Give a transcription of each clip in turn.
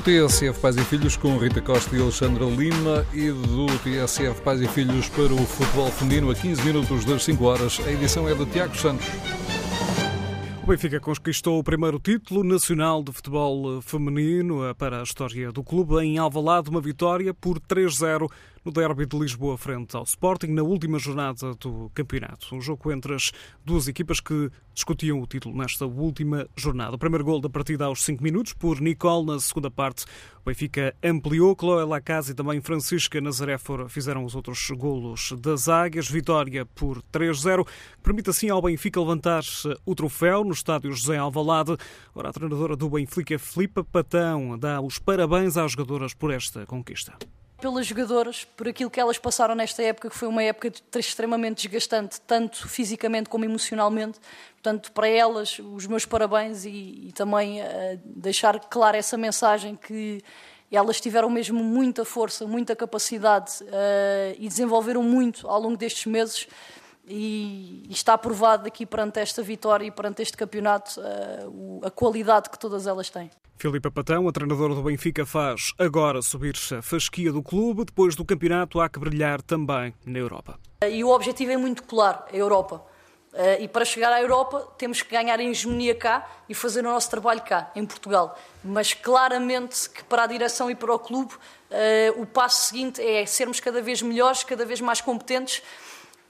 O TSF Pais e Filhos com Rita Costa e Alexandra Lima e do TSF Pais e Filhos para o futebol feminino a 15 minutos das 5 horas. A edição é de Tiago Santos. O Benfica conquistou o primeiro título nacional de futebol feminino para a história do clube em Alvalade, uma vitória por 3-0 no derby de Lisboa frente ao Sporting na última jornada do campeonato. Um jogo entre as duas equipas que discutiam o título nesta última jornada. O primeiro gol da partida aos 5 minutos por Nicole na segunda parte. O Benfica ampliou, Chloé Lacase e também Francisca Nazaré fizeram os outros golos das Águias. Vitória por 3-0, permite assim ao Benfica levantar o troféu no estádio José Alvalade. Ora, a treinadora do Benfica, Filipa Patão, dá os parabéns às jogadoras por esta conquista pelas jogadoras, por aquilo que elas passaram nesta época, que foi uma época extremamente desgastante, tanto fisicamente como emocionalmente. Portanto, para elas, os meus parabéns e, e também uh, deixar clara essa mensagem que elas tiveram mesmo muita força, muita capacidade uh, e desenvolveram muito ao longo destes meses. E, está provado aqui perante esta vitória e perante este campeonato uh, a qualidade que todas elas têm. Filipe Patão, a treinadora do Benfica, faz agora subir-se a fasquia do clube. Depois do campeonato, há que brilhar também na Europa. E o objetivo é muito claro: a Europa. Eh, e para chegar à Europa temos que ganhar a hegemonia cá e fazer o nosso trabalho cá, em Portugal. Mas claramente que para a direção e para o clube eh, o passo seguinte é sermos cada vez melhores, cada vez mais competentes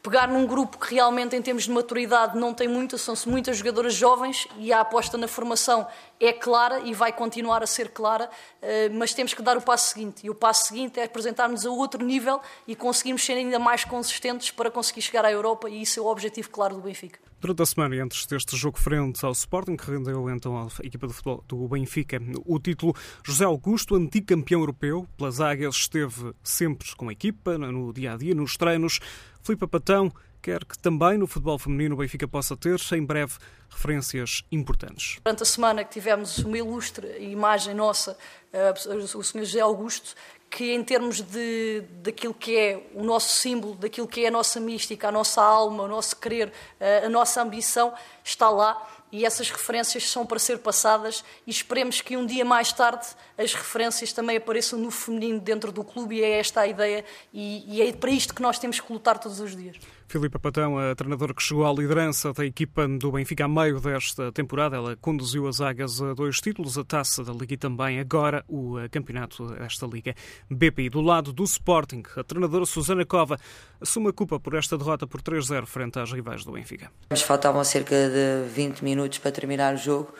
pegar num grupo que realmente, em termos de maturidade, não tem muita, são-se muitas jogadoras jovens e a aposta na formação é clara e vai continuar a ser clara, eh, mas temos que dar o passo seguinte. E o passo seguinte é apresentarmos a outro nível e conseguirmos ser ainda mais consistentes para conseguir chegar à Europa, e isso é o objetivo claro do Benfica. Durante a semana, antes deste jogo frente ao Sporting, que rendeu então a equipa de futebol do Benfica o título, José Augusto, antigo campeão europeu pelas Águias, esteve sempre com a equipa, no dia a dia, nos treinos. Filipe Patão quer que também no futebol feminino o Benfica possa ter, em breve, referências importantes. Durante a semana que tivemos uma ilustre imagem nossa, eh, o Sr. José Augusto, que em termos de, daquilo que é o nosso símbolo, daquilo que é a nossa mística, a nossa alma, o nosso querer, eh, a nossa ambição, está lá e essas referências são para ser passadas e esperemos que um dia mais tarde as referências também apareçam no feminino dentro do clube e é esta a ideia e, e é para isto que nós temos que lutar todos os dias. Filipe Patão, a treinadora que chegou à liderança da equipa do Benfica a meio desta temporada, ela conduziu as águias a dois títulos, a taça da Liga e também agora o campeonato desta Liga BPI. Do lado do Sporting, a treinadora Susana Cova assume a culpa por esta derrota por 3-0 frente às rivais do Benfica. Nos faltavam cerca de 20 minutos para terminar o jogo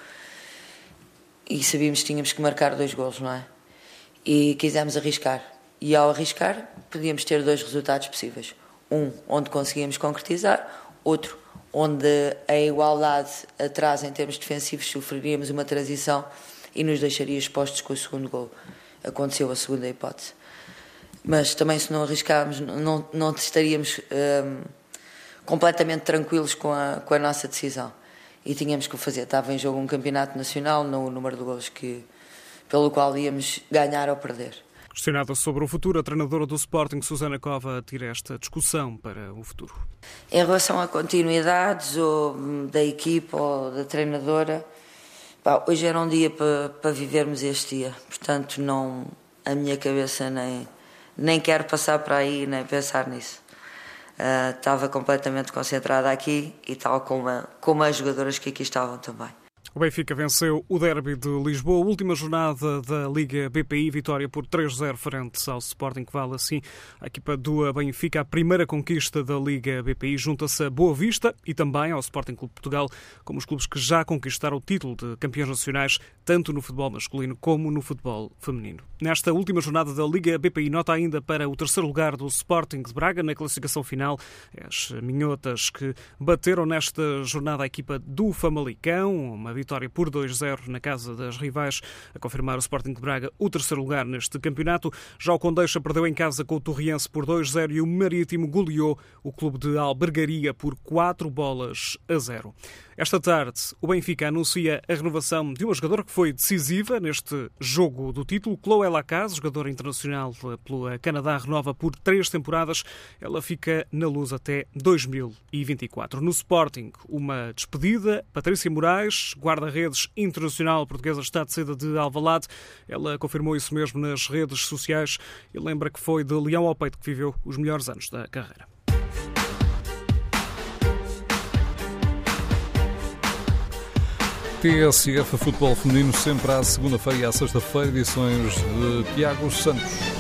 e sabíamos que tínhamos que marcar dois golos, não é? E quisemos arriscar. E ao arriscar, podíamos ter dois resultados possíveis um onde conseguíamos concretizar, outro onde a igualdade atrás em termos defensivos sofreríamos uma transição e nos deixaria expostos com o segundo gol. Aconteceu a segunda hipótese. Mas também se não arriscáramos, não, não estaríamos hum, completamente tranquilos com a, com a nossa decisão. E tínhamos que o fazer. Estava em jogo um campeonato nacional, não o número de gols que, pelo qual íamos ganhar ou perder. Questionada sobre o futuro, a treinadora do Sporting, Susana Cova, tira esta discussão para o futuro. Em relação a continuidades ou da equipa ou da treinadora, pá, hoje era um dia para, vivermos este dia. Portanto, não a minha cabeça nem, nem quero passar para aí nem pensar nisso. Uh, estava completamente concentrada aqui e tal como, a, como as jogadoras que aqui estavam também. O Benfica venceu o derby de Lisboa, última jornada da Liga BPI, vitória por 3-0 frente ao Sporting, que vale assim a equipa do Benfica, a primeira conquista da Liga BPI, junta-se a Boa Vista e também ao Sporting Clube Portugal, como os clubes que já conquistaram o título de campeões nacionais, tanto no futebol masculino como no futebol feminino. Nesta última jornada da Liga BPI, nota ainda para o terceiro lugar do Sporting de Braga na classificação final, as minhotas que bateram nesta jornada a equipa do Famalicão, uma vitória por 2-0 na casa das rivais, a confirmar o Sporting de Braga o terceiro lugar neste campeonato. Já o Condeixa perdeu em casa com o Torriense por 2-0 e o Marítimo goleou o clube de Albergaria por 4 bolas a 0. Esta tarde, o Benfica anuncia a renovação de uma jogadora que foi decisiva neste jogo do título, Chloé Lacaze, jogadora internacional pelo Canadá, renova por três temporadas. Ela fica na luz até 2024. No Sporting, uma despedida. Patrícia Moraes, guarda-redes internacional portuguesa, está de saída de Alvalade. Ela confirmou isso mesmo nas redes sociais e lembra que foi de Leão ao Peito que viveu os melhores anos da carreira. TSF Futebol Feminino sempre à segunda-feira e à sexta-feira, edições de Tiago Santos.